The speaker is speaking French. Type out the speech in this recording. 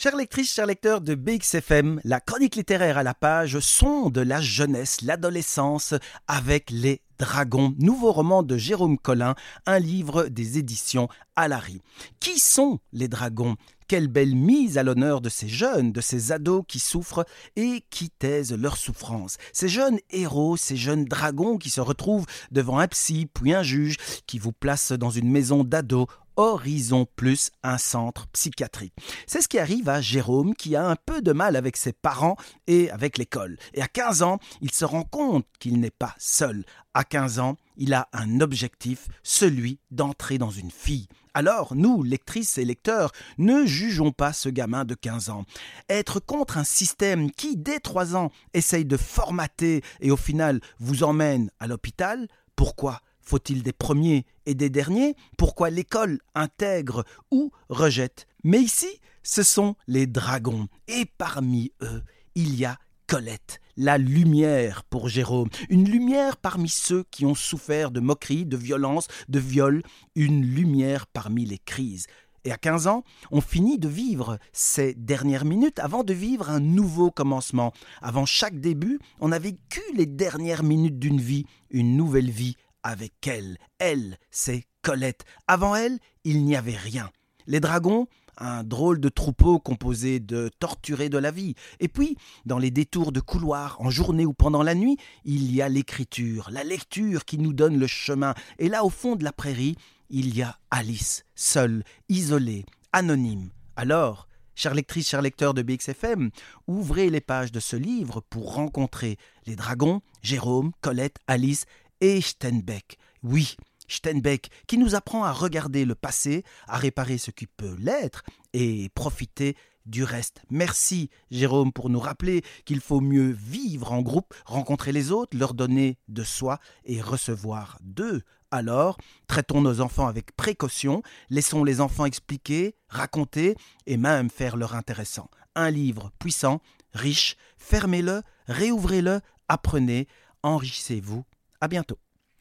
Chers lectrices, chers lecteurs de BXFM, la chronique littéraire à la page sont de la jeunesse, l'adolescence avec les dragons, nouveau roman de Jérôme Collin, un livre des éditions Alary. Qui sont les dragons? Quelle belle mise à l'honneur de ces jeunes, de ces ados qui souffrent et qui taisent leurs souffrances. Ces jeunes héros, ces jeunes dragons qui se retrouvent devant un psy puis un juge qui vous place dans une maison d'ados Horizon Plus, un centre psychiatrique. C'est ce qui arrive à Jérôme qui a un peu de mal avec ses parents et avec l'école. Et à 15 ans, il se rend compte qu'il n'est pas seul. À 15 ans, il a un objectif, celui d'entrer dans une fille. Alors, nous, lectrices et lecteurs, ne jugeons pas ce gamin de 15 ans. Être contre un système qui, dès 3 ans, essaye de formater et au final vous emmène à l'hôpital, pourquoi faut-il des premiers et des derniers? Pourquoi l'école intègre ou rejette? Mais ici, ce sont les dragons. Et parmi eux, il y a Colette, la lumière pour Jérôme, une lumière parmi ceux qui ont souffert de moqueries, de violences, de viols, une lumière parmi les crises. Et à 15 ans, on finit de vivre ces dernières minutes avant de vivre un nouveau commencement. Avant chaque début, on a vécu les dernières minutes d'une vie, une nouvelle vie avec elle. Elle, c'est Colette. Avant elle, il n'y avait rien. Les dragons, un drôle de troupeau composé de torturés de la vie. Et puis, dans les détours de couloirs, en journée ou pendant la nuit, il y a l'écriture, la lecture qui nous donne le chemin. Et là, au fond de la prairie, il y a Alice, seule, isolée, anonyme. Alors, chère lectrice, cher lecteur de BXFM, ouvrez les pages de ce livre pour rencontrer les dragons, Jérôme, Colette, Alice et Steinbeck. Oui, Steinbeck, qui nous apprend à regarder le passé, à réparer ce qui peut l'être et profiter du reste. Merci Jérôme pour nous rappeler qu'il faut mieux vivre en groupe, rencontrer les autres, leur donner de soi et recevoir d'eux. Alors, traitons nos enfants avec précaution, laissons les enfants expliquer, raconter et même faire leur intéressant. Un livre puissant, riche, fermez-le, réouvrez-le, apprenez, enrichissez-vous à bientôt.